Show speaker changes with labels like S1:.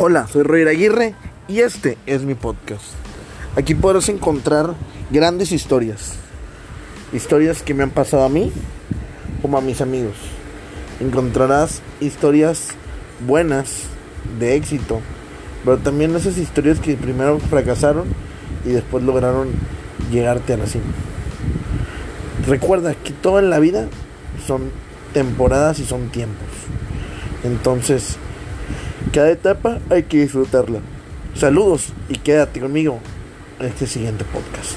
S1: Hola, soy Roger Aguirre y este es mi podcast. Aquí podrás encontrar grandes historias. Historias que me han pasado a mí como a mis amigos. Encontrarás historias buenas, de éxito, pero también esas historias que primero fracasaron y después lograron llegarte a la cima. Recuerda que todo en la vida son temporadas y son tiempos. Entonces, cada etapa hay que disfrutarla. Saludos y quédate conmigo en este siguiente podcast.